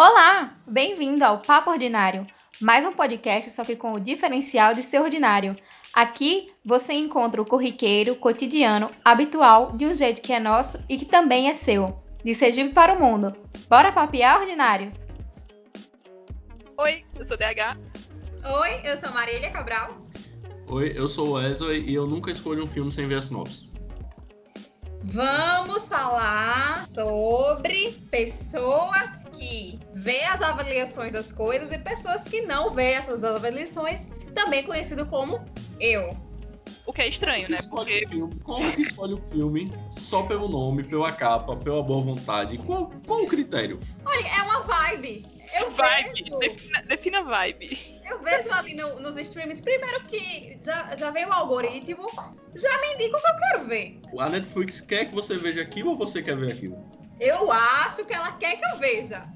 Olá! Bem-vindo ao Papo Ordinário, mais um podcast só que com o diferencial de ser ordinário. Aqui você encontra o corriqueiro, cotidiano, habitual, de um jeito que é nosso e que também é seu. De Sergipe para o mundo. Bora papear, ordinários? Oi, eu sou DH. Oi, eu sou Marília Cabral. Oi, eu sou o Wesley e eu nunca escolho um filme sem ver a sinopse. Vamos falar sobre pessoas que vê as avaliações das coisas e pessoas que não vê essas avaliações, também conhecido como eu. O que é estranho, né? Porque... Filme, como que escolhe o filme só pelo nome, pela capa, pela boa vontade? Qual, qual o critério? Olha, é uma vibe. Eu vibe. vejo. Defina, defina vibe. Eu vejo ali no, nos streams, primeiro que já, já veio o algoritmo, já me indica o que eu quero ver. A Netflix quer que você veja aquilo ou você quer ver aquilo? Eu acho que ela quer que eu veja.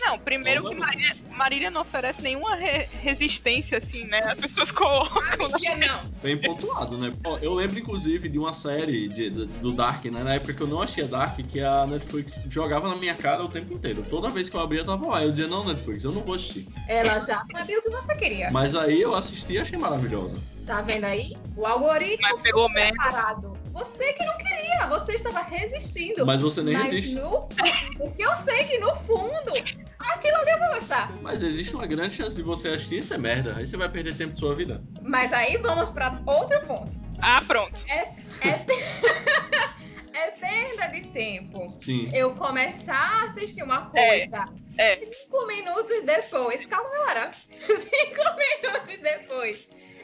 Não, primeiro que Marília, Marília não oferece nenhuma re resistência, assim, né? As pessoas colocam. Amiga, não. Bem pontuado, né? Eu lembro, inclusive, de uma série de, de, do Dark, né? Na época que eu não achei Dark, que a Netflix jogava na minha cara o tempo inteiro. Toda vez que eu abria, tava lá. Eu dizia, não, Netflix, eu não vou assistir. Ela já sabia o que você queria. Mas aí eu assisti e achei maravilhosa. Tá vendo aí? O algoritmo Mas pelo menos. preparado. Você que não queria, você estava resistindo. Mas você nem Mas resiste. no Porque eu sei que no fundo, aquilo ali eu vou gostar. Mas existe uma grande chance de você assistir isso é merda. Aí você vai perder tempo de sua vida. Mas aí vamos para outro ponto. Ah, pronto. É, é, é perda de tempo. Sim. Eu começar a assistir uma É. coisa É. cinco minutos depois. Calma, galera. Cinco minutos depois.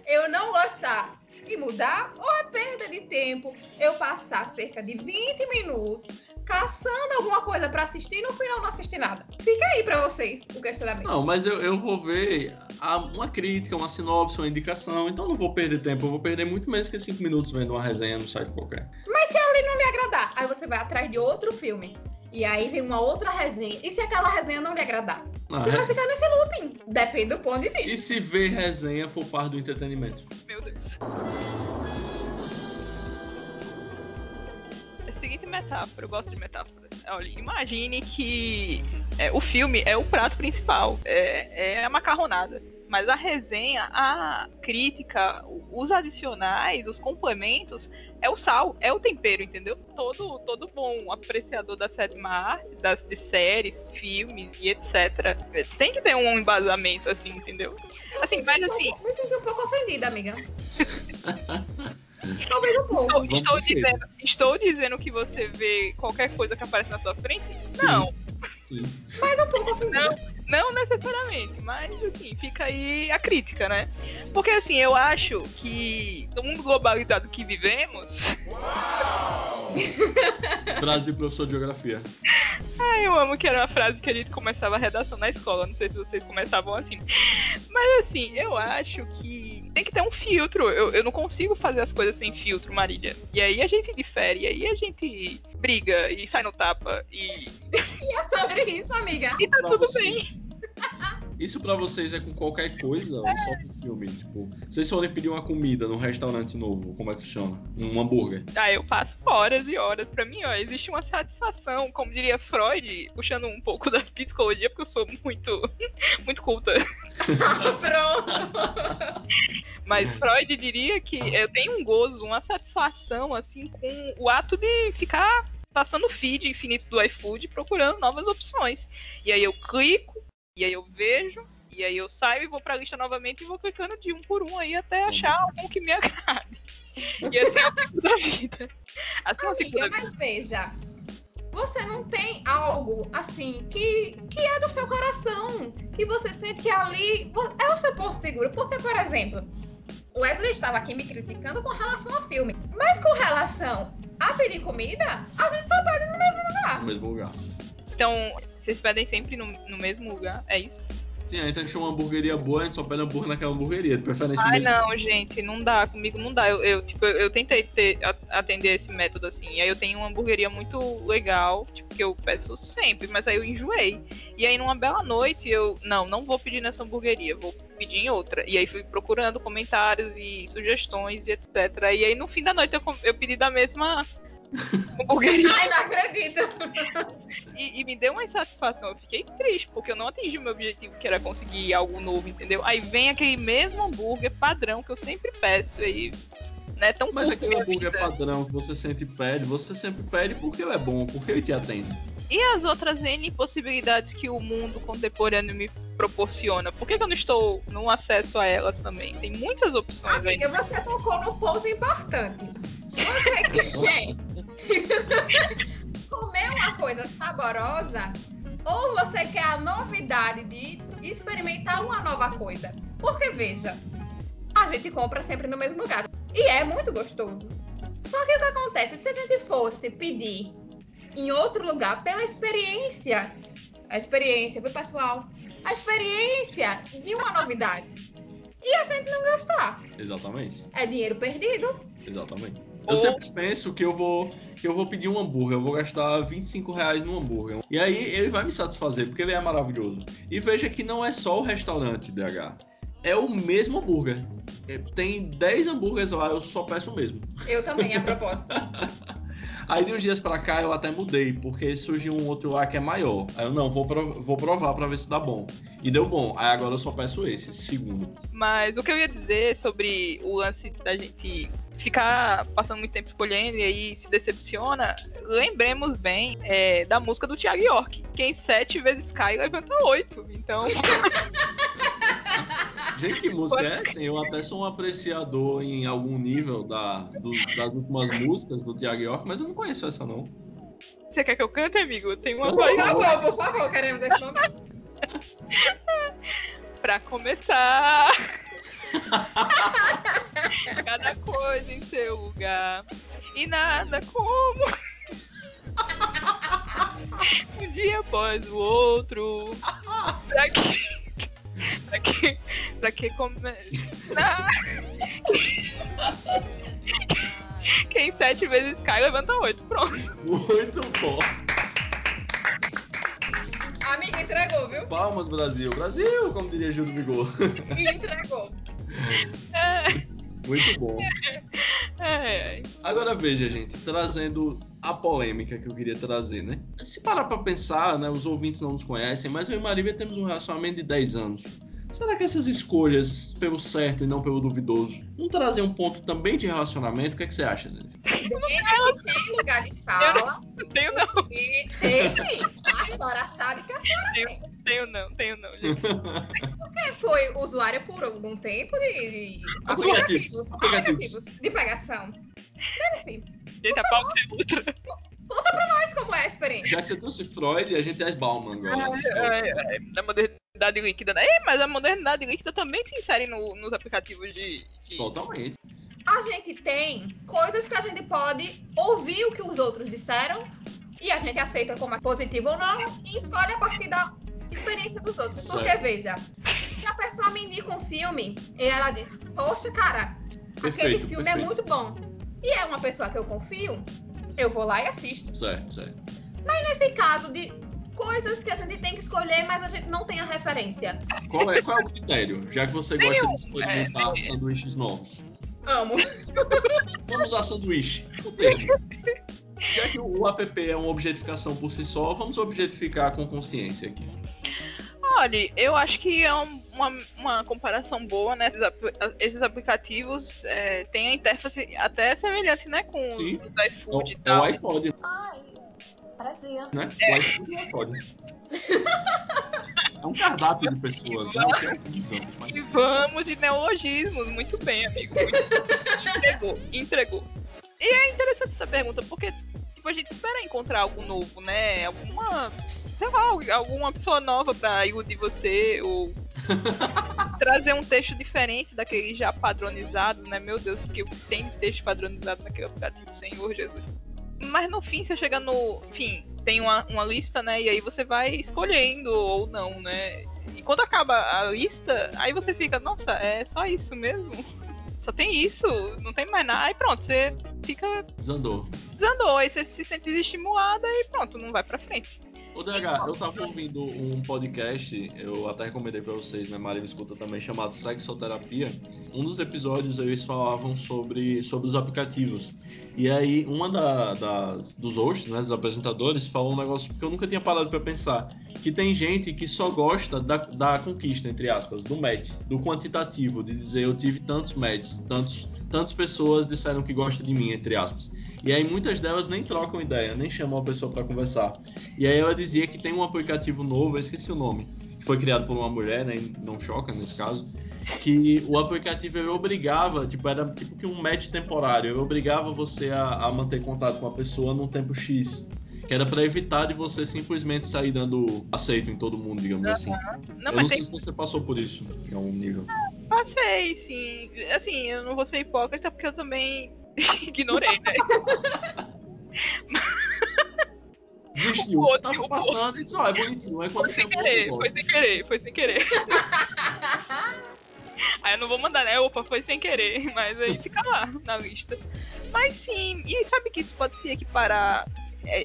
Eu não gostar e mudar, ou é perda de tempo eu passar cerca de 20 minutos caçando alguma coisa pra assistir e no final não assistir nada. Fica aí pra vocês o questionamento. Não, mas eu, eu vou ver a- uma crítica, uma sinopse, uma indicação. Então não vou perder tempo. Eu vou perder muito menos que 5 minutos vendo uma resenha no site qualquer. Mas se ali não lhe agradar, aí você vai atrás de outro filme. E aí vem uma outra resenha. E se aquela resenha não lhe agradar? Ah, Você vai é- ficar nesse looping. Depende do ponto de vista. E se ver resenha for parte do entretenimento? Meu Deus. É a seguinte metáfora, eu gosto de metáforas. Olha, imagine que é, o filme é o prato principal, é, é a macarronada. Mas a resenha, a crítica, os adicionais, os complementos, é o sal, é o tempero, entendeu? Todo, todo bom apreciador da sétima arte, das, de séries, filmes e etc. Tem que ter um embasamento, assim, entendeu? Assim, mas assim, Me senti um pouco ofendida, amiga. Talvez um pouco. Vamos Estou pro dizendo, estou dizendo que você vê qualquer coisa que aparece na sua frente? Sim. Não, Sim. Mas um pouco ofendida. não necessariamente, mas assim, fica aí a crítica, né? Porque assim, eu acho que no mundo globalizado que vivemos, Frase de professor de geografia. ai, eu amo que era uma frase que a gente começava a redação na escola, não sei se vocês começavam assim. Mas assim, eu acho que tem que ter um filtro. Eu, eu não consigo fazer as coisas sem filtro, Marília. E aí a gente difere, e aí a gente briga e sai no tapa e, E é sobre isso, amiga. e tá Pra tudo vocês. bem. Isso pra vocês é com qualquer coisa ou só com filme? Tipo, vocês forem pedir uma comida num restaurante novo, como é que funciona? Um hambúrguer. Ah, eu passo horas e horas. Pra mim, ó, existe uma satisfação, como diria Freud, puxando um pouco da psicologia, porque eu sou muito, muito culta. Pronto. Mas Freud diria que eu tenho um gozo, uma satisfação, assim, com o ato de ficar passando o feed infinito do iFood procurando novas opções. E aí eu clico, e aí eu vejo, e aí eu saio e vou pra lista novamente e vou clicando de um por um aí até achar algum que me agrade. E assim é o ciclo da vida. Assim é o ciclo da Amiga, vida. mas veja. Você não tem algo assim que, que é do seu coração. Que você sente que ali é o seu porto seguro. Porque, por exemplo, o Wesley estava aqui me criticando com relação ao filme. Mas com relação a pedir comida, a gente só pede no mesmo lugar. No mesmo lugar. Então, vocês pedem sempre no, no mesmo lugar, é isso? Sim, aí a gente achou uma hamburgueria boa, a gente só pede hambúrguer naquela hamburgueria. Preferência Ai, mesmo. não, gente, não dá. Comigo não dá. Eu, eu, tipo, eu, eu tentei ter, atender esse método assim. E aí eu tenho uma hamburgueria muito legal, tipo, que eu peço sempre, mas aí eu enjoei. E aí numa bela noite eu, não, não vou pedir nessa hamburgueria, vou pedir em outra. E aí fui procurando comentários e sugestões e etc. E aí no fim da noite eu, eu pedi da mesma hamburgueria. Ai, não acredito. E, e me deu uma insatisfação. Eu fiquei triste, porque eu não atingi o meu objetivo, que era conseguir algo novo, entendeu? Aí vem aquele mesmo hambúrguer padrão que eu sempre peço. Aí né? Tão Mas aquele minha hambúrguer vida. padrão que você sempre pede, você sempre pede porque ele é bom, porque ele te atende. E as outras N possibilidades que o mundo contemporâneo me proporciona? Por que, que eu não estou no acesso a elas também? Tem muitas opções aí. Amiga, você tocou no ponto importante. Você quer comer uma coisa saborosa ou você quer a novidade de experimentar uma nova coisa? Porque veja, a gente compra sempre no mesmo lugar. E é muito gostoso. Só que o que acontece? Se a gente fosse pedir em outro lugar pela experiência, a experiência, viu pessoal? A experiência de uma novidade. E a gente não gostar. Exatamente. É dinheiro perdido. Exatamente. Ou- Eu sempre penso que eu vou que eu vou pedir um hambúrguer, eu vou gastar 25 reais no hambúrguer. E aí ele vai me satisfazer, porque ele é maravilhoso. E veja que não é só o restaurante DH. É o mesmo hambúrguer. É, Tem 10 hambúrgueres lá, eu só peço o mesmo. Eu também, a propósito. Aí de uns dias pra cá eu até mudei, porque surgiu um outro lá que é maior. Aí eu não, vou, pro- vou provar pra ver se dá bom. E deu bom. Aí agora eu só peço esse, esse segundo. Mas o que eu ia dizer sobre o lance da gente ficar passando muito tempo escolhendo e aí se decepciona, lembremos bem é, da música do Thiago York. Quem sete vezes cai, levanta oito. Então, Gente, que música é essa? Eu até sou um apreciador em algum nível da, do- das últimas músicas do Thiago York, mas eu não conheço essa não. você quer que eu cante, amigo? Tem uma Por Por coisa favor, por favor, queremos esse momento. pra começar. Cada coisa em seu lugar. E nada como. um dia após o outro. Pra que. Pra que. Pra que começar. Quem sete vezes cai, levanta oito. Pronto. Muito bom. Amiga, entregou, viu? Palmas, Brasil. Brasil, como diria Júlio Vigor. Me entregou. Muito bom. Agora veja, gente, trazendo a polêmica que eu queria trazer, né? Se parar pra pensar, né, os ouvintes não nos conhecem, mas eu e Marília temos um relacionamento de 10 anos. Será que essas escolhas pelo certo e não pelo duvidoso não trazem um ponto também de relacionamento? O que, é que você acha, Dani? Tem lugar de fala. Não tenho não, E tem sim. A senhora sabe que a senhora tenho não, tenho não, gente. foi usuária por algum tempo de, de Aplicativos. aplicativos, Aplicativos. de pegação. Enfim, Gente, a pauta é outra. mas como é a experiência? Já que você trouxe Freud, a gente é Bauman agora. É, é, da modernidade líquida, né? É, mas a modernidade líquida também se insere no- nos aplicativos de. de- Totalmente. A gente tem coisas que a gente pode ouvir o que os outros disseram e a gente aceita como é positivo ou não e escolhe a partir da experiência dos outros. Porque, Certo. veja, se a pessoa me indica um filme e ela diz, poxa, cara, aquele Perfeito, filme é perfeito. muito bom. E é uma pessoa que eu confio, eu vou lá e assisto. Certo, certo. Nesse caso de coisas que a gente tem que escolher, mas a gente não tem a referência. Qual é, qual é o critério? Já que você gosta de experimentar é, sanduíches novos. Amo. Vamos usar sanduíche. O termo. Já que o app é uma objetificação por si só, vamos objetificar com consciência aqui. Olha, eu acho que é um- uma, uma comparação boa, né? Esses, esses aplicativos é, têm a interface até semelhante, né? Com os Sim. do iFood e É o, é tal. o iPhone, Ai, prazer. né? É o iPhone. É um cardápio de pessoas, né? O que é horrível. Mas E vamos de neologismos, muito bem, amigo. Muito- entregou, entregou. E é interessante essa pergunta, porque tipo, a gente espera encontrar algo novo, né? Alguma, sei lá, alguma pessoa nova pra iludir você, ou trazer um texto diferente daqueles já padronizados, né? Meu Deus, porque tem de texto padronizado naquele aplicativo, Senhor Jesus. Mas no fim, você chega no. Enfim, tem uma, uma lista, né? E aí você vai escolhendo ou não, né? E quando acaba a lista, aí você fica, nossa, é só isso mesmo? Só tem isso, não tem mais nada. Aí pronto, você fica desandou. desandou, aí você se sente desestimulada e pronto, não vai pra frente. Ô, DH, eu tava ouvindo um podcast, eu até recomendei pra vocês, né? Maria me escuta também, chamado Sexoterapia. Um dos episódios eles falavam sobre, sobre os aplicativos. E aí, uma da, das, dos hosts, né, dos apresentadores, falou um negócio que eu nunca tinha parado pra pensar. Que tem gente que só gosta da, da conquista, entre aspas, do match, do quantitativo, de dizer eu tive tantos matches, tantos, tantas pessoas disseram que gostam de mim, entre aspas. E aí muitas delas nem trocam ideia, nem chamam a pessoa para conversar. E aí ela dizia que tem um aplicativo novo, eu esqueci o nome, que foi criado por uma mulher, né? Não choca nesse caso. Que o aplicativo obrigava, tipo, era tipo que um match temporário, obrigava você a, a manter contato com a pessoa num tempo X. Que era para evitar de você simplesmente sair dando aceito em todo mundo, digamos assim. Não, eu não tem sei se você passou por isso em algum nível. Passei, sim. Assim, eu não vou ser hipócrita porque eu também ignorei, né? Desistiu. O outro- Tava passando e disse, ó, é bonitinho. É quando Foi sem querer, foi sem querer, foi sem querer. Aí eu não vou mandar, né? Opa, foi sem querer, mas aí fica lá na lista. Mas sim, e sabe que isso pode se equiparar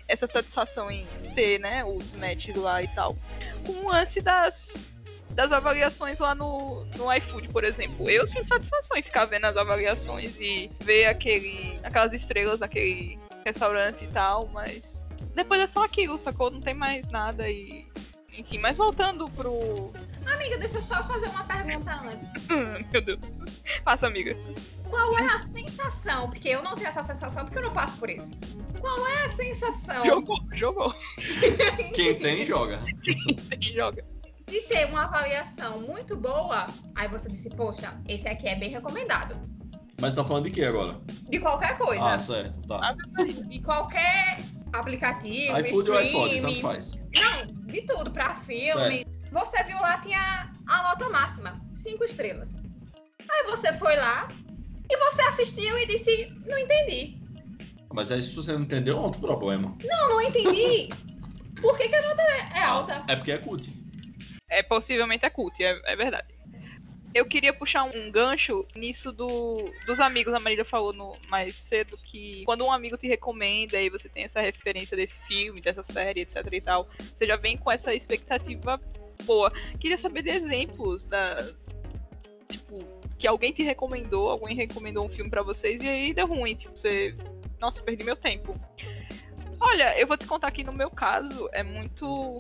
essa satisfação em ter, né, os matches lá e tal, com o lance das, das avaliações lá no, no iFood, por exemplo. Eu sinto satisfação em ficar vendo as avaliações e ver aquele, aquelas estrelas naquele restaurante e tal, mas depois é só aquilo, sacou? Não tem mais nada e. Enfim, mas voltando pro. Amiga, deixa eu só fazer uma pergunta antes. Meu Deus. Passa, amiga. Qual é a sensação? Porque eu não tenho essa sensação porque eu não passo por isso. Qual é a sensação Jogou, jogou. Quem tem, joga. Joga. de ter uma avaliação muito boa? Aí você disse, poxa, esse aqui é bem recomendado. Mas tá falando de que agora? De qualquer coisa. Ah, certo, tá. Ave Maria. De qualquer aplicativo, iFood ou iPhone, tanto streaming. faz. Não, de tudo, pra filme. Você viu lá, tinha a nota máxima, cinco estrelas. Aí você foi lá e você assistiu e disse, não entendi. Mas aí se você não entendeu, é outro problema. Não, não entendi. Por que, que a nota é alta? É porque é cult. É possivelmente é cult, é, é verdade. Eu queria puxar um gancho nisso do, dos amigos. A Marília falou no, mais cedo que quando um amigo te recomenda e você tem essa referência desse filme, dessa série, etc e tal, você já vem com essa expectativa boa. Queria saber de exemplos da. Tipo, que alguém te recomendou, alguém recomendou um filme pra vocês e aí deu ruim. Tipo, você. Nossa, perdi meu tempo. Olha, eu vou te contar aqui no meu caso, é muito.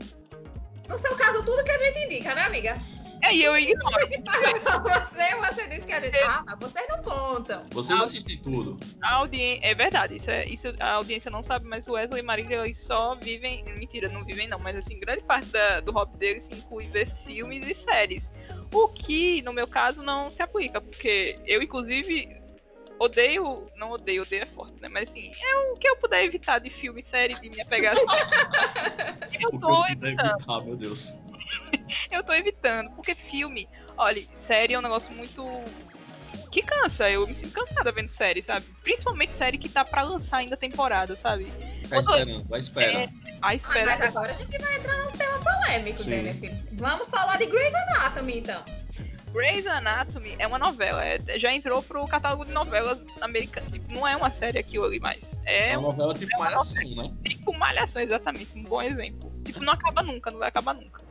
No seu caso, tudo que a gente indica, né, amiga? É, e eu ignoro. Você que você, você disse que a gente. Ah, mas vocês não contam. Vocês assistem tudo. A audiência. É verdade, isso, é, isso a audiência não sabe, mas o Wesley e Marília eles só vivem. Mentira, não vivem não, mas assim, grande parte da- do hobby deles se inclui ver filmes e séries. O que, no meu caso, não se aplica, porque eu, inclusive, odeio. Não odeio, odeio é forte, né? Mas assim, é o que eu puder evitar de filme, série, de me apegar. eu O que eu evitando. evitar, meu Deus. Eu tô evitando, porque filme, olha, série é um negócio muito. Que cansa. Eu me sinto cansada vendo série, sabe? Principalmente série que tá pra lançar ainda temporada, sabe? Tá Quando- esperando, vai espera. A Ah, espera. mas agora a gente vai entrar num tema polêmico, Sim. Jennifer. Vamos falar de Grey's Anatomy, então. Grey's Anatomy é uma novela, é- já entrou pro catálogo de novelas americanas. Tipo, não é uma série aquilo ali, mas É é uma um novela tipo uma malhação, né? tipo malhação, exatamente, um bom exemplo. Tipo, não acaba nunca, não vai acabar nunca.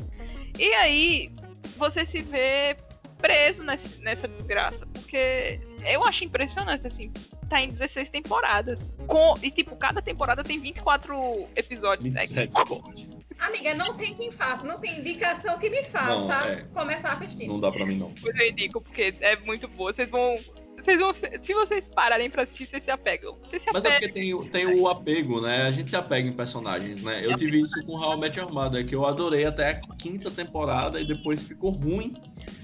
E aí, você se vê preso nesse- nessa desgraça, porque eu acho impressionante, assim, tá em 16 temporadas. Com, e, tipo, cada temporada tem 24 episódios. né? Miséria, corte. Amiga, não tem quem faça, não tem indicação que me faça Não, é. começar a assistir. Não dá pra mim, não. Depois eu indico, porque é muito boa. Vocês vão. Vocês vão. Se vocês pararem pra assistir, vocês se apegam. Vocês se Mas é apegam. porque tem, o- tem o apego, né? A gente se apega em personagens, né? Eu tive isso com How I Met Your Mother, que eu adorei até a quinta temporada e depois ficou ruim.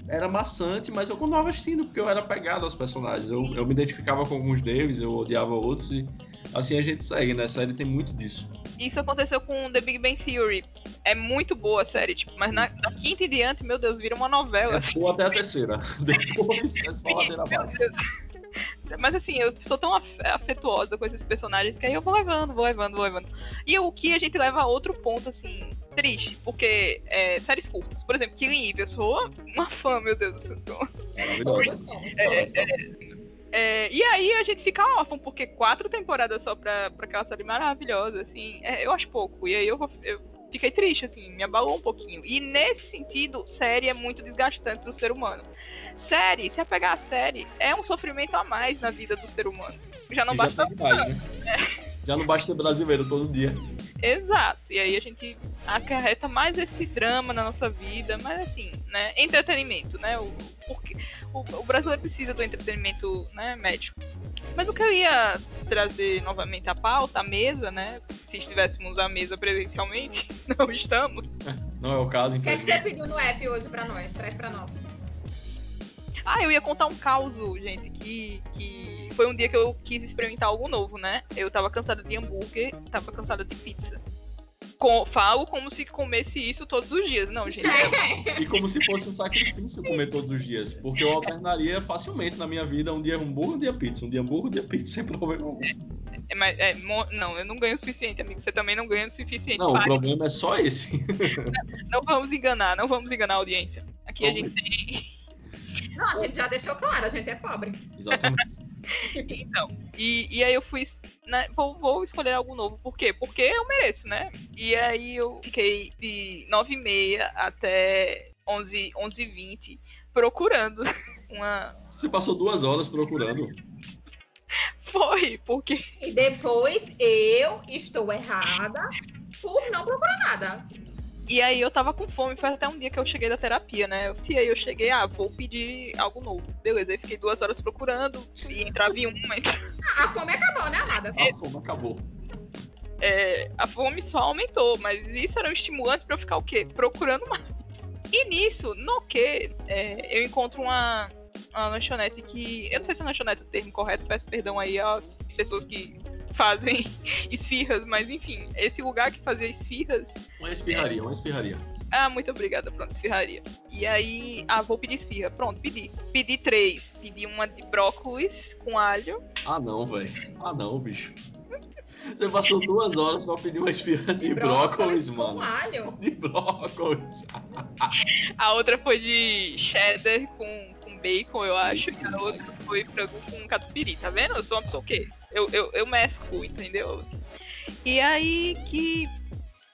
Era maçante, mas eu continuava assistindo porque eu era apegado aos personagens. Eu, eu me identificava com alguns deles, eu odiava outros e assim a gente segue, né? A série tem muito disso. Isso aconteceu com The Big Bang Theory. É muito boa a série, tipo, mas na, da quinta em diante, meu Deus, vira uma novela. É boa até a terceira. Depois é só ladeira abaixo. Mas assim, eu sou tão af- afetuosa com esses personagens que aí eu vou levando, vou levando, vou levando. E o que a gente leva a outro ponto, assim, triste, porque é, séries curtas. Por exemplo, Killing Eve, eu sou uma fã, meu Deus do céu. Maravilhosa. Somos, É, todos somos. É, e aí a gente fica órfão, porque quatro temporadas só pra, pra aquela série maravilhosa, assim, é, eu acho pouco. E aí eu, eu fiquei triste, assim, me abalou um pouquinho. E nesse sentido, série é muito desgastante pro ser humano. Série, se apegar a série, é um sofrimento a mais na vida do ser humano. Já não Que basta. já, demais, né? já não basta ser brasileiro todo dia. Exato. E aí a gente acarreta mais esse drama na nossa vida, mas assim, né? Entretenimento, né? O, porque o, o brasileiro precisa do entretenimento né, médico. Mas o que eu ia trazer novamente à pauta, à mesa, né? Se estivéssemos à mesa presencialmente, não estamos. Não é o caso, O que é que você pediu no app hoje pra nós? Traz pra nós. Ah, eu ia contar um caos, gente, que, que foi um dia que eu quis experimentar algo novo, né? Eu tava cansada de hambúrguer, tava cansada de pizza. Com- falo como se comesse isso todos os dias. Não, gente. E como se fosse um sacrifício comer todos os dias. Porque eu alternaria facilmente na minha vida um dia hambúrguer, um dia pizza. Um dia hambúrguer, um dia pizza, sem problema algum. É, mas, é, não, eu não ganho o suficiente, amigo. Você também não ganha o suficiente. Não, o Pare. problema é só esse. Não vamos enganar, não vamos enganar a audiência. Aqui a Vamos. gente tem. Não, a gente já deixou claro, a gente é pobre. Exatamente. Então, e, e aí eu fui. né, vou, vou escolher algo novo. Por quê? Porque eu mereço, né? E aí eu fiquei de 9h30 até 11, 11h20 procurando uma. Você passou duas horas procurando. Foi, porque. E depois eu estou errada por não procurar nada. E aí eu tava com fome, foi até um dia que eu cheguei da terapia, né? E aí eu cheguei, ah, vou pedir algo novo. Beleza, aí fiquei duas horas procurando, e entrava em uma, entrava Ah, a fome acabou, né, amada? A fome acabou. é, a fome só aumentou, mas isso era um estimulante pra eu ficar o quê? Procurando mais. E nisso, no que, é, eu encontro uma, uma lanchonete que. Eu não sei se é lanchonete o termo correto, peço perdão aí às pessoas que fazem esfirras, mas enfim, esse lugar que fazia esfirras. Uma esfirraria, uma esfirraria. Ah, muito obrigada, pronto, esfirraria. E aí, ah, vou pedir esfirra. Pronto, pedi. Pedi três. Pedi uma de brócolis com alho. Ah não, velho. Ah não, bicho. Você passou duas horas pra pedir uma esfirra de brócolis, com mano. alho. De brócolis. A outra foi de cheddar com, com bacon, eu acho. Isso, e a outra nice. foi frango com catupiry, tá vendo? Eu sou uma pessoa o quê? Eu, eu, eu mesclo, entendeu? E aí que.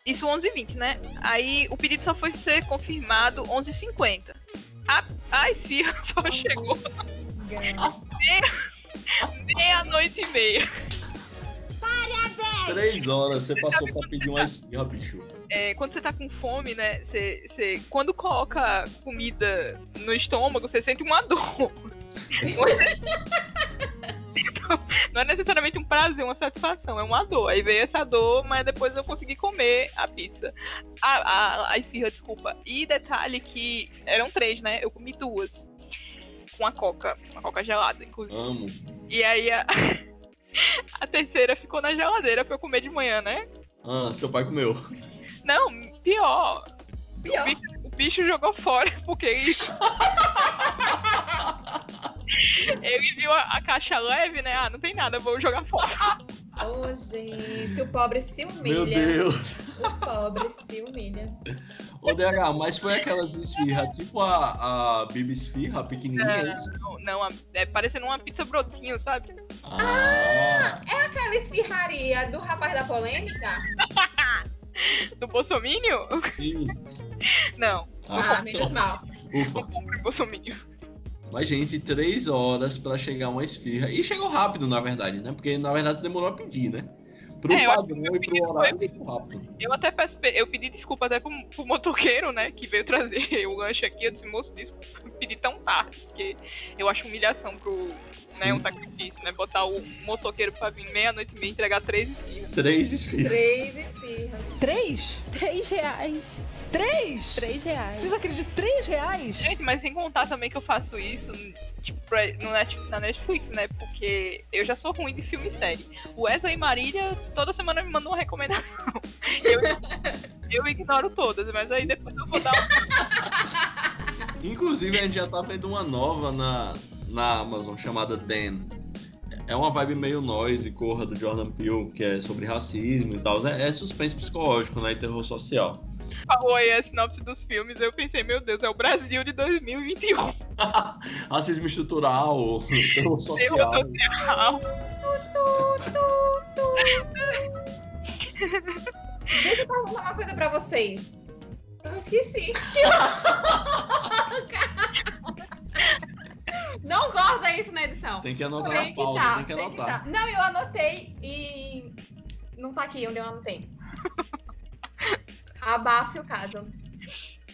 Isso 11h20, né? Aí o pedido só foi ser confirmado 11h50. A, a esfirra só chegou meia-noite e meia. Três horas você passou pra pedir uma esfirra, bicho. É, quando você tá com fome, né? Você, você- quando coloca comida no estômago, você sente uma dor. Não é necessariamente um prazer, uma satisfação, é uma dor. Aí veio essa dor, mas depois eu consegui comer a pizza. A, a, a esfirra, desculpa. E detalhe que eram três, né? Eu comi duas. Com a coca. Uma coca gelada, inclusive. Amo. E aí a, a terceira ficou na geladeira pra eu comer de manhã, né? Ah, seu pai comeu. Não, pior. Pior. O bicho, o bicho jogou fora, porque ele. ele viu a, a caixa leve, né? Ah, não tem nada, vou jogar fora. Ô, gente, o pobre se humilha. Meu Deus. O pobre se humilha. Ô, DH, mas foi aquelas esfirras, tipo a, a Bibi Esfirra, pequenininha, é? Não, não, a- é parecendo uma pizza brotinho, sabe? Ah, É aquela esfirraria do rapaz da polêmica? Do Bolsomínio? sim. Não, Ah, menos mal. Ufa. não compre Bolsomínio. Mas, gente, três horas pra chegar uma esfirra. E chegou rápido, na verdade, né? Porque, na verdade, você demorou a pedir, né? Pro É, eu acho padrão que o e pro pedido horário, foi- rápido. Eu até peço, pe- eu pedi desculpa até pro, pro motoqueiro, né, que veio trazer o lanche aqui. Eu disse, moço, desculpa, eu pedi tão tarde, porque eu acho humilhação pro, né, um sacrifício, né, botar o motoqueiro pra vir meia-noite e meia e entregar três esfirras. Três esfirras. Três esfirras. Três? Três reais. Três? Três reais. Vocês acreditam? Três reais? Gente, mas sem contar também que eu faço isso, tipo, no Net- na Netflix, né, porque eu já sou ruim de filme e série. O Wesley e Marília toda semana me mandam uma recomendação. Eu, eu ignoro todas, mas aí depois eu vou dar um Inclusive, a gente já tá vendo uma nova na, na Amazon chamada Dan. É uma vibe meio noise, corra do Jordan Peele, que é sobre racismo e tal. É, é suspense psicológico, né? E terror social. falou aí a sinopse dos filmes, eu pensei, meu Deus, é o Brasil de 2021. Racismo estrutural, terror social. Terror social. Deixa eu perguntar uma coisa pra vocês. Eu esqueci. Não guarda isso na edição. Tem que anotar Tem na que pauta, tá, tem que tem que anotar. tá. Não, eu anotei e. Não tá aqui onde eu anotei. Abafe o caso.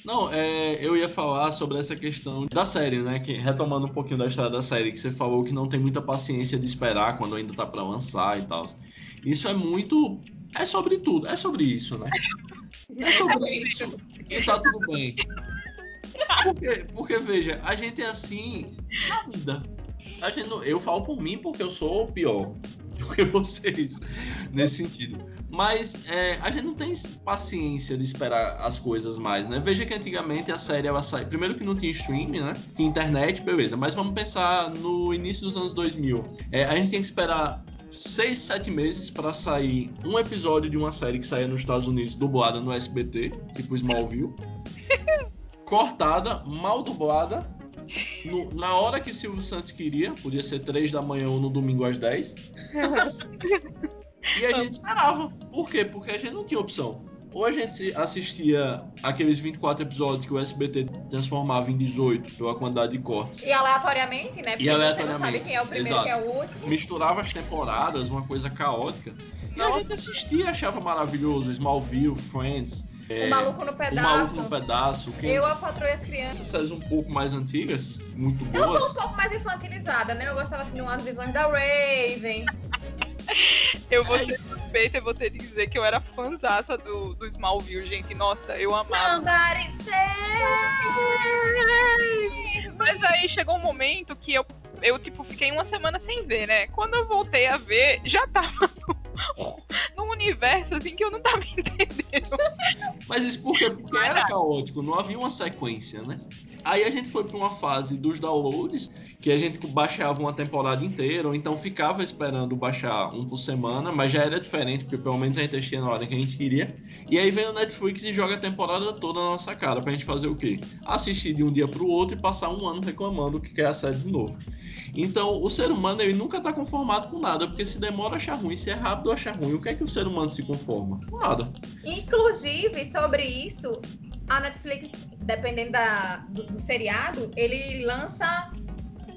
Não, é, eu ia falar sobre essa questão da série, né? Que, retomando um pouquinho da história da série, que você falou que não tem muita paciência de esperar quando ainda tá pra lançar e tal. Isso é muito. É sobre tudo, é sobre isso, né? É sobre isso. E tá tudo bem. Porque, porque veja, a gente é assim na vida. A gente não- eu falo por mim porque eu sou pior do que vocês nesse sentido. Mas é, a gente não tem paciência de esperar as coisas mais, né? Veja que antigamente a série ela sai. Primeiro que não tinha streaming, né? Tinha internet, beleza. Mas vamos pensar no início dos anos 2000. É, a gente tem que esperar seis, sete meses para sair um episódio de uma série que saía nos Estados Unidos dublada no SBT, tipo Smallville. cortada, mal dublada. no- na hora que Silvio Santos queria, podia ser 3 da manhã ou no domingo às 10. e a gente esperava. Por quê? Porque a gente não tinha opção. Ou a gente assistia aqueles 24 episódios que o SBT transformava em 18 pela quantidade de cortes. E aleatoriamente, né? Porque você não aleatoriamente, sabe quem é o primeiro e exato. quem é o último. Misturava as temporadas, uma coisa caótica. E a gente assistia, achava maravilhoso. Smallville, Friends, O Maluco no O Pedaço. Maluco no Pedaço. Quem... Eu, a Patroa e as Crianças. Essas séries um pouco mais antigas, muito Eu sou um boas. pouco mais infantilizada, né? Eu gostava assim de umas visões da Raven. Eu vou ser suspeita e vou ter que dizer que eu era fãzaça do, do Smallville, gente. Nossa, eu amava. Somebody Mas aí chegou um momento que eu, eu tipo, fiquei uma semana sem ver, né? Quando eu voltei a ver, já tava no- num universo assim que eu não tava entendendo. Mas isso por quê? Porque era caótico, não havia uma sequência, né? Aí a gente foi para uma fase dos downloads, que a gente baixava uma temporada inteira, ou então ficava esperando baixar um por semana, mas já era diferente, porque pelo menos a gente assistia na hora que a gente queria. E aí vem o Netflix e joga a temporada toda na nossa cara, pra gente fazer o quê? Assistir de um dia pro outro e passar um ano reclamando que quer a série de novo. Então, o ser humano ele nunca tá conformado com nada, porque se demora achar ruim, se é rápido achar ruim, o que é que o ser humano se conforma? Com nada. Inclusive, sobre isso, a Netflix, dependendo da, do, do seriado, ele lança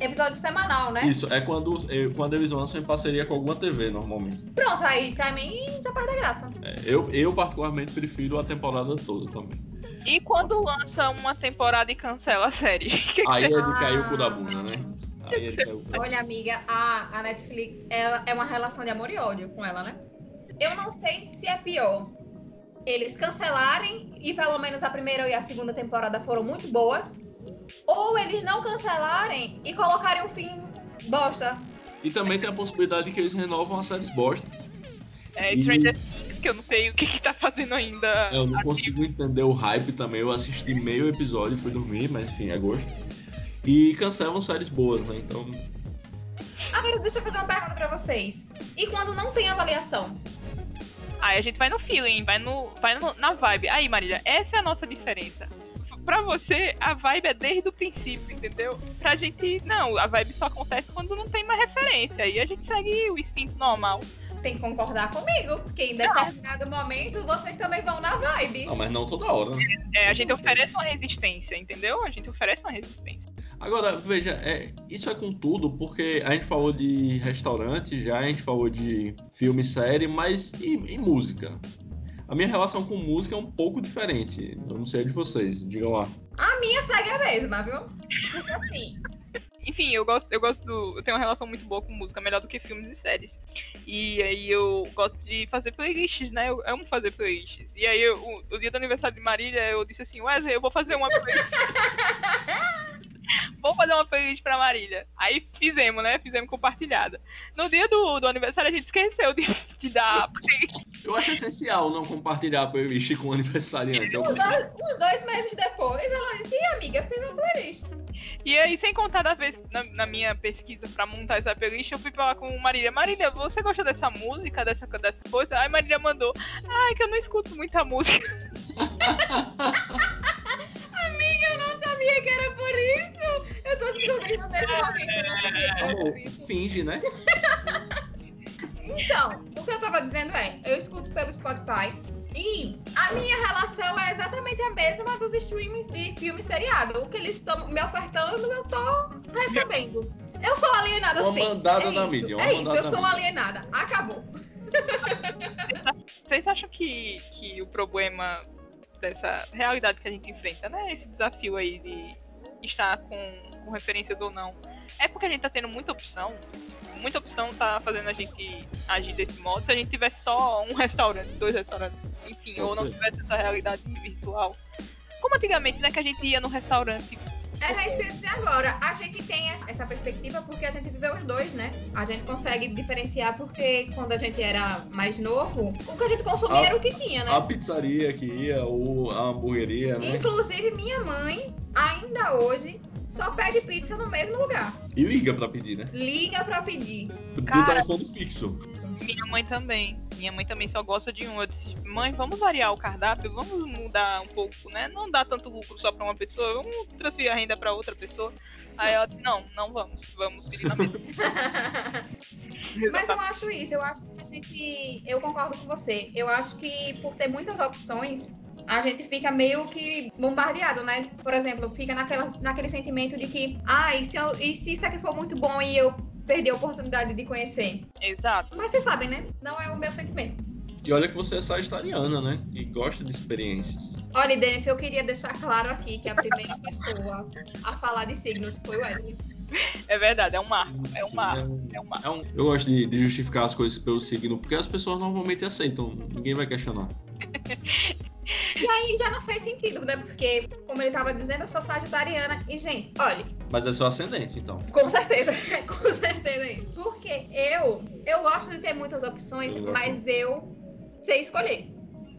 episódio semanal, né? Isso, é quando, é quando eles lançam em parceria com alguma TV, normalmente. Pronto, aí pra mim já perde a graça. É, eu, eu, particularmente, prefiro a temporada toda também. E quando lança uma temporada e cancela a série? Que que Aí você- ele Ah. caiu o cu da bunda, né? Aí ele caiu o cu da Olha, amiga, a, a Netflix ela é uma relação de amor e ódio com ela, né? Eu não sei se é pior eles cancelarem e pelo menos a primeira e a segunda temporada foram muito boas, ou eles não cancelarem e colocarem um fim bosta. E também tem a possibilidade de que eles renovam as séries bosta. É E- Stranger Things, que eu não sei o que, que tá fazendo ainda. Eu não consigo entender o hype também. Eu assisti meio episódio e fui dormir, mas enfim, é gosto. E cancelam séries boas, né? Então. Agora, deixa eu fazer uma pergunta pra vocês. E quando não tem avaliação? Aí a gente vai no feeling, vai, no, vai no- na vibe. Aí, Marília, essa é a nossa diferença. Pra você, a vibe é desde o princípio, entendeu? Pra gente, não, a vibe só acontece quando não tem mais referência. Aí a gente segue o instinto normal. Tem que concordar comigo, porque em determinado momento vocês também vão na vibe. Não, mas não toda hora, né? É, a gente oferece uma resistência, entendeu? A gente oferece uma resistência. Agora, veja, é, isso é com tudo, porque a gente falou de restaurante já, a gente falou de filme, série, mas e, e música? A minha relação com música é um pouco diferente. Eu não sei a de vocês, digam lá. A minha segue a mesma, viu? Porque assim, Enfim, eu gosto, eu gosto do. Eu tenho uma relação muito boa com música, melhor do que filmes e séries. E aí eu gosto de fazer playlists, né? Eu amo fazer playlists. E aí, eu- o, o dia do aniversário de Marília, eu disse assim, Wesley, eu vou fazer uma playlist. vou fazer uma playlist pra Marília. Aí fizemos, né? Fizemos compartilhada. No dia do, do aniversário, a gente esqueceu de, de dar a playlist. Eu acho essencial não compartilhar a playlist com o aniversariante. Eu uns dois, uns dois meses depois, ela disse, amiga, fiz uma playlist. E aí, sem contar da vez na, na minha pesquisa pra montar essa playlist, eu fui falar com Marília. Marília, você gosta dessa música, dessa, dessa coisa? Aí Marília mandou. Ai, que eu não escuto muita música. né? Então, o que eu tava dizendo é, eu escuto pelo Spotify. E a minha relação é exatamente a mesma dos streamings de filme seriado. O que eles estão me ofertando, eu tô recebendo. Eu sou alienada Uma sim. mandada é na isso, mídia, uma É isso, eu sou mídia. alienada. Acabou. Vocês acham que, que o problema dessa realidade que a gente enfrenta, né? Esse desafio aí de estar com, com referências ou não, é porque a gente tá tendo muita opção. Muita opção tá fazendo a gente agir desse modo. Se a gente tivesse só um restaurante, dois restaurantes, enfim, Pode ou não ser. tivesse essa realidade virtual. Como antigamente, né? Que a gente ia no restaurante. Era isso que eu ia dizer agora. A gente tem essa- essa perspectiva porque a gente viveu os dois, né? A gente consegue diferenciar porque quando a gente era mais novo, o que a gente consumia A- era o que tinha, né? A pizzaria que ia, ou a hamburgueria, né? Inclusive, minha mãe, ainda hoje, só pede pizza no mesmo lugar. E liga pra pedir, né? Liga pra pedir. Do Cara. telefone fixo. Minha mãe também. Minha mãe também só gosta de um. Eu disse, mãe, vamos variar o cardápio, vamos mudar um pouco, né? Não dá tanto lucro só pra uma pessoa, vamos transferir a renda pra outra pessoa. Aí ela disse, não, não vamos, vamos pedir na mesma. Mas eu acho isso, eu acho que a gente. Eu concordo com você. Eu acho que por ter muitas opções, a gente fica meio que bombardeado, né? Por exemplo, fica naquela, naquele sentimento de que, ah, e se, eu- e se isso aqui for muito bom e eu perder a oportunidade de conhecer? Exato. Mas vocês sabem, né? Não é o meu sentimento. E olha que você é sagitariana, né? E gosta de experiências. Olha, Denif, eu queria deixar claro aqui que a primeira pessoa a falar de signos foi o Wesley. É verdade, é um marco. É um marco. é um- É um marco. É um- Eu gosto de, de justificar as coisas pelo signo, porque as pessoas normalmente aceitam, ninguém vai questionar. E aí já não fez sentido, né? Porque, como ele tava dizendo, eu sou sagitariana. E, gente, olha, Mas é seu ascendente, então. Com certeza, com certeza é isso. Porque eu, eu gosto de ter muitas opções, Eu mas eu sei escolher.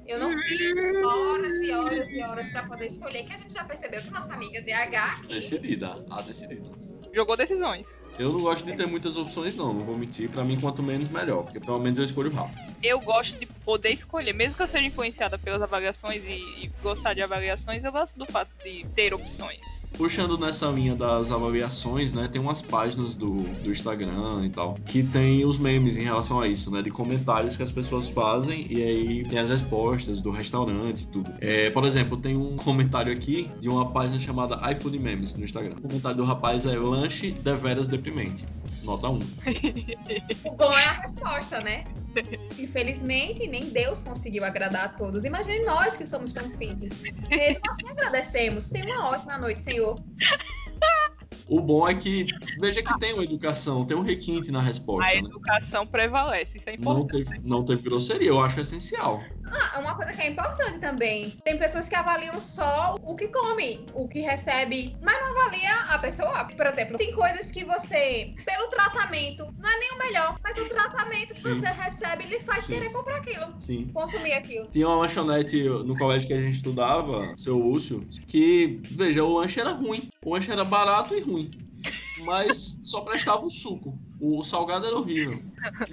Eu não fico horas e horas e horas pra poder escolher, que a gente já percebeu que nossa amiga DH aqui. Decidida, a decidida. Jogou decisões. Eu não gosto de ter muitas opções, não, não vou mentir. Pra mim, quanto menos, melhor, porque pelo menos eu escolho rápido. Eu gosto de poder escolher, mesmo que eu seja influenciada pelas avaliações e, e gostar de avaliações, eu gosto do fato de ter opções. Puxando nessa linha das avaliações, né? Tem umas páginas do, do Instagram e tal que tem os memes em relação a isso, né? De comentários que as pessoas fazem e aí tem as respostas do restaurante e tudo. É, por exemplo, tem um comentário aqui de uma página chamada iFood Memes no Instagram. O comentário do rapaz é lanche deveras deprimente. Nota 1. O bom é a resposta, né? Infelizmente, nem Deus conseguiu agradar a todos. Imagine nós que somos tão simples. Mesmo assim, agradecemos. Tenha uma ótima noite, Senhor. O bom é que, veja que tem uma educação, tem um requinte na A resposta, né? educação prevalece, isso é Não importante. teve, não teve grosseria, eu acho essencial. Ah, uma coisa que é importante também. Tem pessoas que avaliam só o que come, o que recebe, mas não avalia a pessoa. Por exemplo, tem coisas que você, pelo tratamento, não é nem o melhor, mas o tratamento que Sim. você recebe lhe faz Sim. querer comprar aquilo, Sim. consumir aquilo. Tinha uma lanchonete no colégio que a gente estudava, seu Lúcio, que, veja, o lanche era ruim. O lanche era barato e ruim. Mas só prestava o suco. O salgado era horrível.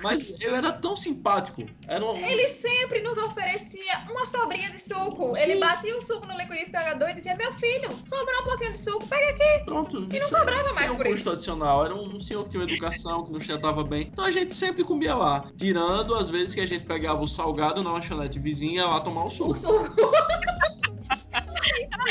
Mas ele era tão simpático. Era um... Ele sempre nos oferecia uma sobrinha de suco. Sim. Ele batia o suco no liquidificador e dizia: Meu filho, sobrou um pouquinho de suco, pega aqui. Pronto, E não cobrava mais um por custo adicional. Era um senhor que tinha educação, que nos tratava bem. Então a gente sempre comia lá. Tirando as vezes que a gente pegava o salgado na lanchonete vizinha lá tomar o O suco.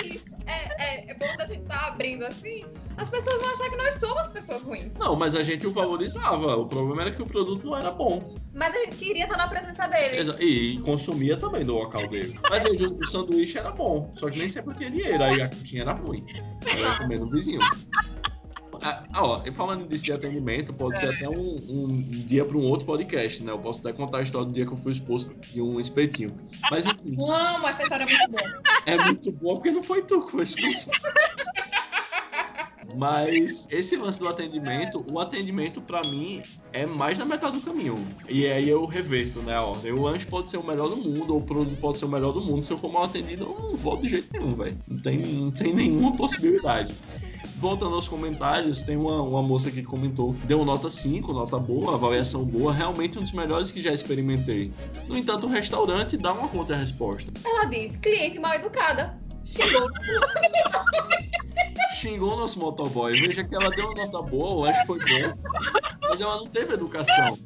Isso. É, é, é bom da gente estar abrindo assim. As pessoas vão achar que nós somos pessoas ruins. Não, mas a gente o valorizava. O problema era que o produto não era bom. Mas a gente queria estar na presença dele. Exa- E consumia também do local dele. Mas veja, o sanduíche era bom, só que nem sempre eu tinha dinheiro, aí a coxinha era ruim. Aí eu ia comer no vizinho. Ah, ah, ó, e falando disso de atendimento, pode ser até um, um dia para um outro podcast, né? Eu posso até contar a história do dia que eu fui exposto de um espetinho. Mas enfim, Amo, essa história é muito boa. é muito bom porque não foi tu que foi expulso. Mas esse lance do atendimento, o atendimento pra mim é mais da metade do caminho. E aí eu reverto, né, ordem. O lanche pode ser o melhor do mundo, ou o produto pode ser o melhor do mundo. Se eu for mal atendido, eu não volto de jeito nenhum, velho. Não tem, não tem nenhuma possibilidade. Voltando aos comentários, tem uma, uma moça que comentou, deu nota 5, nota boa, avaliação boa, realmente um dos melhores que já experimentei. No entanto, o restaurante dá uma contra-resposta. Ela diz: cliente mal educada. Xingou. xingou o nosso motoboy. Veja que ela deu uma nota boa, o lanche foi bom, mas ela não teve educação.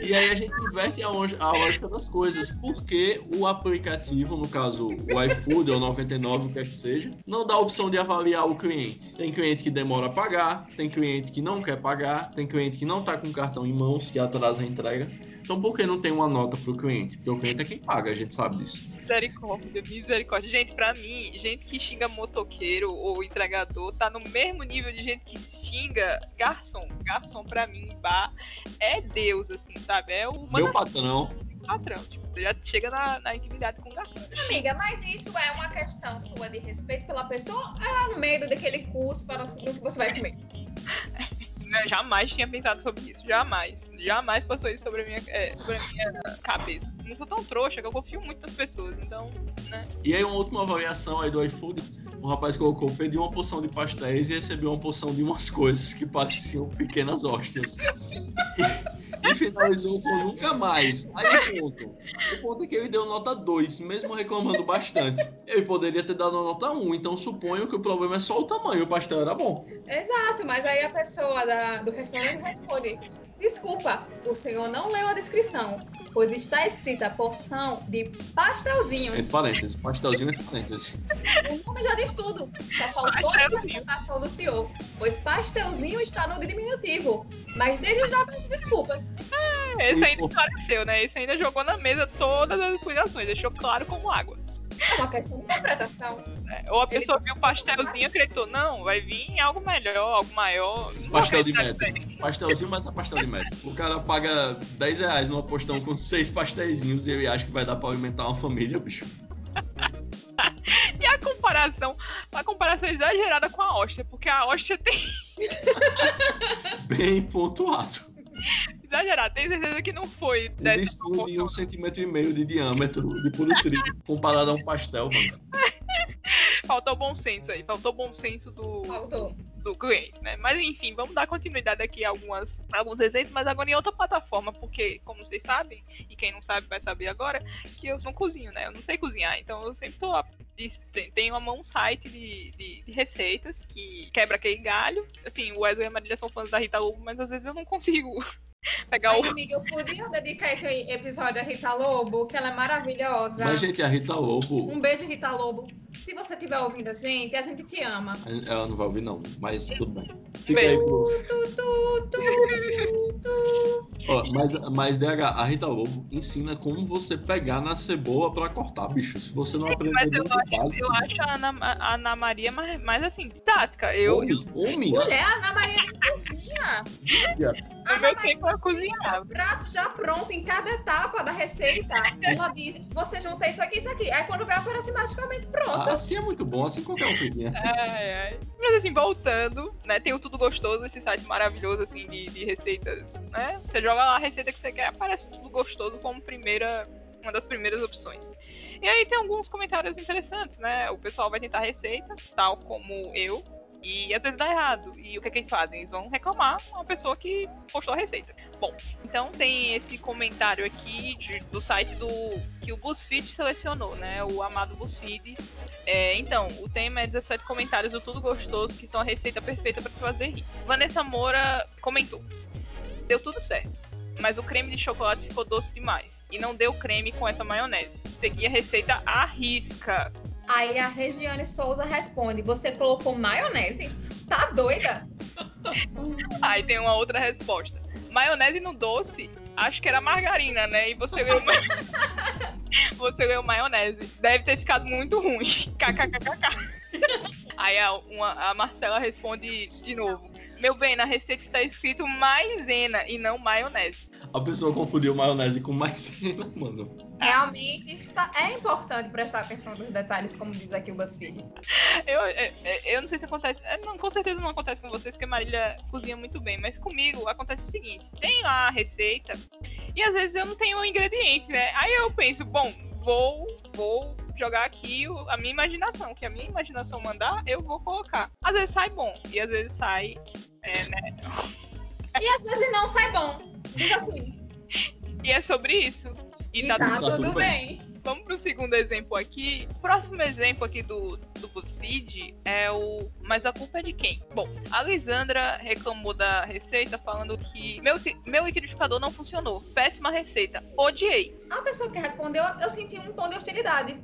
E aí a gente inverte a, a lógica das coisas. Porque o aplicativo, no caso o iFood ou 99, o que é que seja, não dá a opção de avaliar o cliente. Tem cliente que demora a pagar, tem cliente que não quer pagar, tem cliente que não tá com cartão em mãos, que atrasa a entrega. Então por que não tem uma nota pro cliente? Porque o cliente é quem paga, a gente sabe disso. Misericórdia, misericórdia. Gente, pra mim, gente que xinga motoqueiro ou entregador tá no mesmo nível de gente que xinga garçom. Garçom, pra mim, bar é Deus, assim, sabe? É o Meu patrão, patrão. Tipo, já chega na, na intimidade com o garçom. Amiga, mas isso é uma questão sua de respeito pela pessoa ou é no meio daquele curso para o que você vai comer? Jamais tinha pensado sobre isso. Jamais. Jamais passou isso sobre a minha, é, sobre a minha cabeça. Não sou tão trouxa que eu confio muito nas pessoas. Então, né? E aí, uma última avaliação aí do iFood. O rapaz colocou, pediu uma porção de pastéis e recebeu uma porção de umas coisas que pareciam pequenas hóstias. E, e finalizou com nunca mais. Aí o ponto. O ponto é que ele deu nota 2, mesmo reclamando bastante. Ele poderia ter dado nota 1, então suponho que o problema é só o tamanho. O pastel era bom. Exato, mas aí a pessoa da- do restaurante responde: Desculpa, o senhor não leu a descrição, pois está escrita porção de pastelzinho. Entre parênteses, pastelzinho entre parênteses. O nome já diz tudo. Só faltou a interpretação do senhor, pois pastelzinho está no diminutivo. Mas desde já peço desculpas. Esse ainda esclareceu, né? Esse ainda jogou na mesa todas as explicações, deixou claro como água. É uma questão de interpretação. É, Ou a Ele pessoa viu o pastelzinho e acreditou, não, vai vir algo melhor, algo maior. Pastel de metro. Pastelzinho, mas é pastel de metro. O cara paga 10 reais numa postão com seis pastéisinhos e ele acha que vai dar pra alimentar uma família, bicho. E a comparação, a comparação exagerada com a hóstia, porque a hóstia tem Bem pontuado. exagerado, tem certeza que não foi Um dessa disquinho de um centímetro e meio de diâmetro de puro trigo, comparado a um pastel, mano. Faltou bom senso aí, faltou bom senso do, Faltou. do cliente, né? Mas enfim, vamos dar continuidade aqui a algumas, alguns exemplos, mas agora em outra plataforma, porque, como vocês sabem, e quem não sabe vai saber agora, que eu não cozinho, né? Eu não sei cozinhar, então eu sempre tô. a- Tenho uma- um site de, de- de receitas que quebra aquele galho. Assim, o Wesley e a Marília são fãs da Rita Lobo, mas às vezes eu não consigo pegar Ai, o. amiga, eu podia dedicar esse episódio a Rita Lobo, que ela é maravilhosa. Mas, gente, a Rita Lobo. Um beijo, Rita Lobo. Se você estiver ouvindo a gente, a gente te ama. Ela não vai ouvir, não, mas tudo bem. Fica aí pro. Tu, tu, tu, tu. Ó, mas, mas, DH, a Rita Lobo ensina como você pegar na cebola pra cortar, bicho. Se você não aprender Mas eu acho, básico. eu acho a Ana, a Ana Maria mais, mais assim, didática. Eu, Homem, homem, Mulher, a Ana Maria nem cozinha. no meu tempo eu cozinhava. O prato já pronto em cada etapa da receita. Ela diz: você junta isso aqui e isso aqui. Aí quando vê, aparece magicamente pronto. assim é muito bom, assim qualquer um cozinha. Ai, ai. Mas assim, voltando, né? Tem o Tudo Gostoso, esse site maravilhoso, assim, de, de receitas, né? Você joga lá a receita que você quer, aparece Tudo Gostoso como primeira, uma das primeiras opções. E aí tem alguns comentários interessantes, né? O pessoal vai tentar a receita, tal como eu, e às vezes dá errado. E o que, é que eles fazem? Eles vão reclamar com a pessoa que postou a receita. Bom, então tem esse comentário aqui de- do site do que o BuzzFeed selecionou, né? O amado BuzzFeed é, então, o tema é 17 comentários do Tudo Gostoso, que são a receita perfeita para fazer rir. Vanessa Moura comentou: Deu tudo certo, mas o creme de chocolate ficou doce demais. E não deu creme com essa maionese. Segui a receita à risca. Aí a Regiane Souza responde: Você colocou maionese? Tá doida? Aí tem uma outra resposta: Maionese no doce? Acho que era margarina, né? E você leu. você maionese. Deve ter ficado muito ruim. KKKKK. Aí a, uma- a Marcela responde de novo: Meu bem, na receita está escrito maisena e não maionese. A pessoa confundiu maionese com maisena, mano. Realmente está, é importante prestar atenção nos detalhes, como diz aqui o BuzzFeed. Eu, eu, eu não sei se acontece. é, Não, com certeza não acontece com vocês, porque a Marília cozinha muito bem. Mas comigo acontece o seguinte: tem lá a receita e às vezes eu não tenho o ingrediente, né? Aí eu penso, bom, vou, vou jogar aqui a minha imaginação. O que a minha imaginação mandar, eu vou colocar. Às vezes sai bom e às vezes sai. é, né? E às vezes não sai bom. Diz assim. E é sobre isso. E, E tá, tá, tudo tudo tudo bem. Vamos pro segundo exemplo aqui. O próximo exemplo aqui do, do BuzzFeed é o Mas a culpa é de quem? Bom, a Lisandra reclamou da receita falando que meu, meu liquidificador não funcionou. Péssima receita. Odiei. A pessoa que respondeu, eu senti um tom de hostilidade.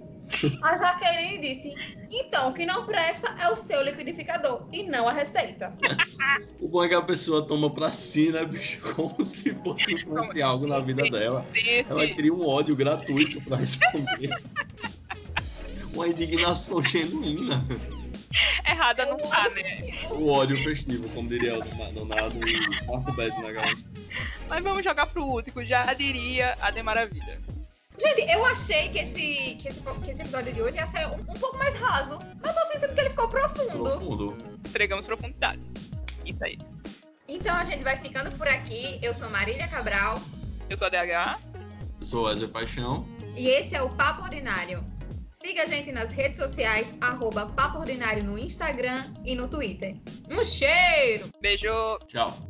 A Jaqueline disse: Então, o que não presta é o seu liquidificador e não a receita. O bom é que a pessoa toma pra si, né, bicho? Como se fosse influenciar algo na vida dela. Ela cria um ódio gratuito pra responder. Uma indignação genuína. Errada não tá, né? O ódio festivo, como diria o Donado e Marco Bezzi na galera. Mas vamos jogar pro último, já diria a de Maravilha. Gente, eu achei que esse, que esse, que esse episódio de hoje ia ser um, um, pouco mais raso. Mas tô sentindo que ele ficou profundo. Profundo. Entregamos profundidade. Isso aí. Então a gente vai ficando por aqui. Eu sou Marília Cabral. Eu sou a DH. Eu sou Wesley Paixão. E esse é o Papo Ordinário. Siga a gente nas redes sociais, arroba Papo Ordinário no Instagram e no Twitter. Um cheiro! Beijo! Tchau!